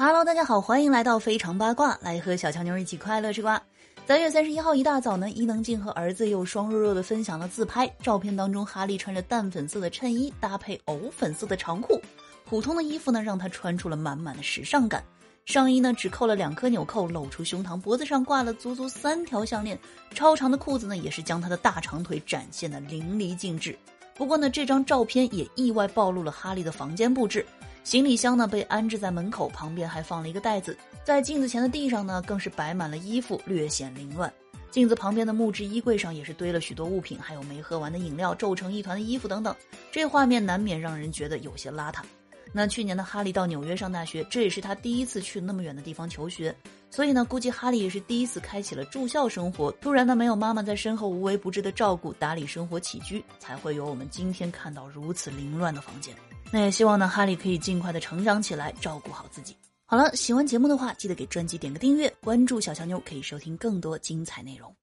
Hello，大家好，欢迎来到非常八卦，来和小强妞一起快乐吃瓜。三月三十一号一大早呢，伊能静和儿子又双弱弱的分享了自拍照片，当中哈利穿着淡粉色的衬衣搭配藕粉色的长裤，普通的衣服呢让他穿出了满满的时尚感。上衣呢只扣了两颗纽扣，露出胸膛，脖子上挂了足足三条项链，超长的裤子呢也是将他的大长腿展现的淋漓尽致。不过呢，这张照片也意外暴露了哈利的房间布置。行李箱呢被安置在门口，旁边还放了一个袋子。在镜子前的地上呢，更是摆满了衣服，略显凌乱。镜子旁边的木质衣柜上也是堆了许多物品，还有没喝完的饮料、皱成一团的衣服等等。这画面难免让人觉得有些邋遢。那去年的哈利到纽约上大学，这也是他第一次去那么远的地方求学，所以呢，估计哈利也是第一次开启了住校生活。突然呢，没有妈妈在身后无微不至的照顾、打理生活起居，才会有我们今天看到如此凌乱的房间。那也希望呢，哈利可以尽快的成长起来，照顾好自己。好了，喜欢节目的话，记得给专辑点个订阅，关注小强妞，可以收听更多精彩内容。